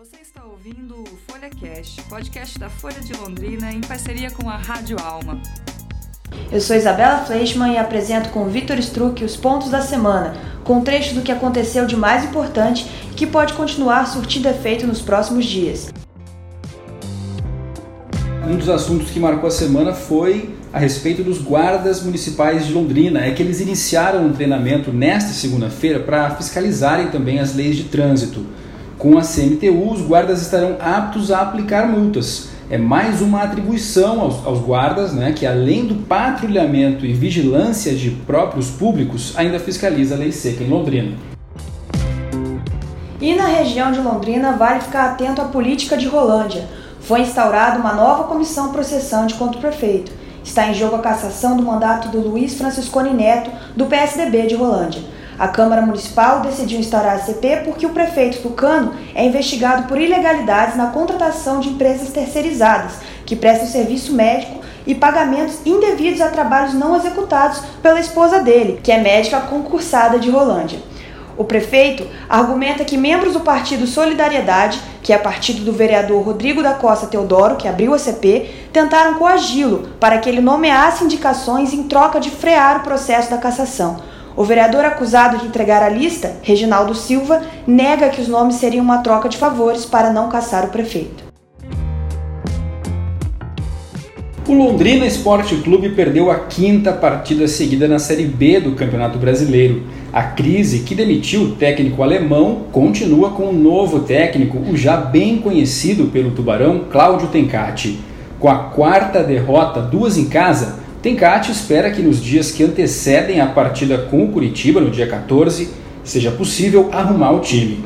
Você está ouvindo o Folha Cast, podcast da Folha de Londrina em parceria com a Rádio Alma. Eu sou Isabela Fleischmann e apresento com Vitor Struck os pontos da semana, com trechos do que aconteceu de mais importante e que pode continuar surtindo efeito nos próximos dias. Um dos assuntos que marcou a semana foi a respeito dos guardas municipais de Londrina. É que eles iniciaram um treinamento nesta segunda-feira para fiscalizarem também as leis de trânsito. Com a CMTU, os guardas estarão aptos a aplicar multas. É mais uma atribuição aos, aos guardas, né, que além do patrulhamento e vigilância de próprios públicos, ainda fiscaliza a lei seca em Londrina. E na região de Londrina, vale ficar atento à política de Rolândia. Foi instaurada uma nova comissão processante contra o prefeito. Está em jogo a cassação do mandato do Luiz Franciscone Neto, do PSDB de Rolândia. A Câmara Municipal decidiu instaurar a CP porque o prefeito Tucano é investigado por ilegalidades na contratação de empresas terceirizadas que prestam serviço médico e pagamentos indevidos a trabalhos não executados pela esposa dele, que é médica concursada de Rolândia. O prefeito argumenta que membros do partido Solidariedade, que é partido do vereador Rodrigo da Costa Teodoro, que abriu a CP, tentaram coagi-lo para que ele nomeasse indicações em troca de frear o processo da cassação. O vereador acusado de entregar a lista, Reginaldo Silva, nega que os nomes seriam uma troca de favores para não caçar o prefeito. O Londrina Esporte Clube perdeu a quinta partida seguida na Série B do Campeonato Brasileiro. A crise que demitiu o técnico alemão continua com o novo técnico, o já bem conhecido pelo Tubarão, Cláudio Tencati. Com a quarta derrota, duas em casa, Tencati espera que nos dias que antecedem a partida com o Curitiba, no dia 14, seja possível arrumar o time.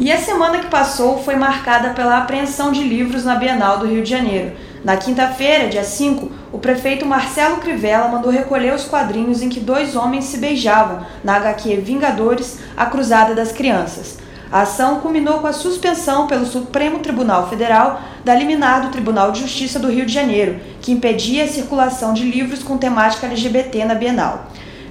E a semana que passou foi marcada pela apreensão de livros na Bienal do Rio de Janeiro. Na quinta-feira, dia 5, o prefeito Marcelo Crivella mandou recolher os quadrinhos em que dois homens se beijavam na HQ Vingadores, a Cruzada das Crianças. A ação culminou com a suspensão pelo Supremo Tribunal Federal da liminar do Tribunal de Justiça do Rio de Janeiro, que impedia a circulação de livros com temática LGBT na Bienal.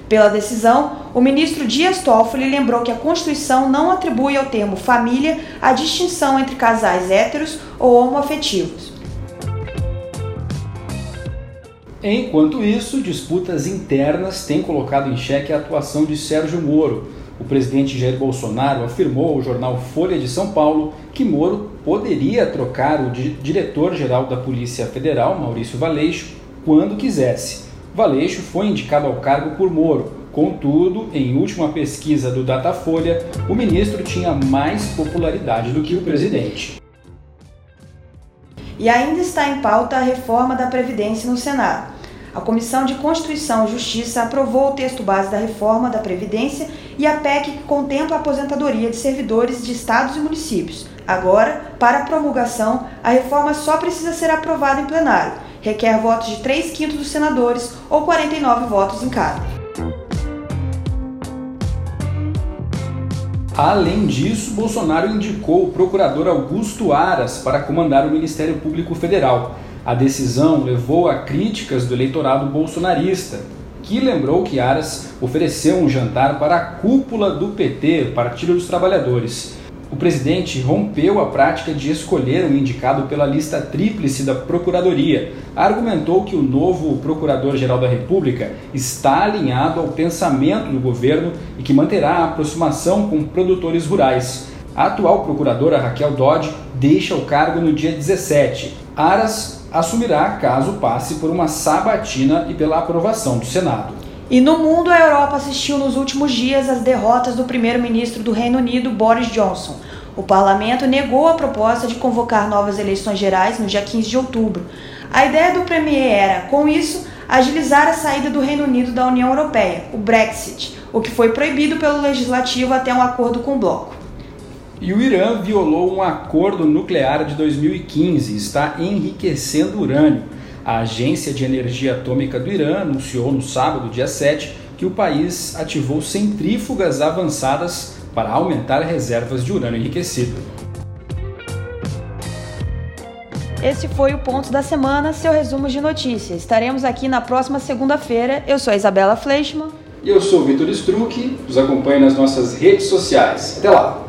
Pela decisão, o ministro Dias Toffoli lembrou que a Constituição não atribui ao termo família a distinção entre casais héteros ou homoafetivos. Enquanto isso, disputas internas têm colocado em xeque a atuação de Sérgio Moro o presidente Jair Bolsonaro afirmou ao jornal Folha de São Paulo que Moro poderia trocar o diretor-geral da Polícia Federal, Maurício Valeixo, quando quisesse. Valeixo foi indicado ao cargo por Moro. Contudo, em última pesquisa do Datafolha, o ministro tinha mais popularidade do que o presidente. E ainda está em pauta a reforma da Previdência no Senado. A Comissão de Constituição e Justiça aprovou o texto base da reforma da Previdência e a PEC que contempla a aposentadoria de servidores de estados e municípios. Agora, para a promulgação, a reforma só precisa ser aprovada em plenário. Requer votos de 3 quintos dos senadores ou 49 votos em cada. Além disso, Bolsonaro indicou o procurador Augusto Aras para comandar o Ministério Público Federal. A decisão levou a críticas do eleitorado bolsonarista, que lembrou que Aras ofereceu um jantar para a cúpula do PT, Partido dos Trabalhadores. O presidente rompeu a prática de escolher um indicado pela lista tríplice da Procuradoria. Argumentou que o novo Procurador-Geral da República está alinhado ao pensamento do governo e que manterá a aproximação com produtores rurais. A atual procuradora Raquel Dodge deixa o cargo no dia 17. Aras assumirá caso passe por uma sabatina e pela aprovação do Senado. E no mundo, a Europa assistiu nos últimos dias às derrotas do primeiro-ministro do Reino Unido, Boris Johnson. O parlamento negou a proposta de convocar novas eleições gerais no dia 15 de outubro. A ideia do premier era, com isso, agilizar a saída do Reino Unido da União Europeia, o Brexit, o que foi proibido pelo legislativo até um acordo com o bloco. E o Irã violou um acordo nuclear de 2015 e está enriquecendo urânio. A Agência de Energia Atômica do Irã anunciou no sábado, dia 7, que o país ativou centrífugas avançadas para aumentar reservas de urânio enriquecido. Esse foi o Ponto da Semana, seu resumo de notícias. Estaremos aqui na próxima segunda-feira. Eu sou a Isabela Fleischmann. E eu sou o Vitor Struck, nos acompanhe nas nossas redes sociais. Até lá!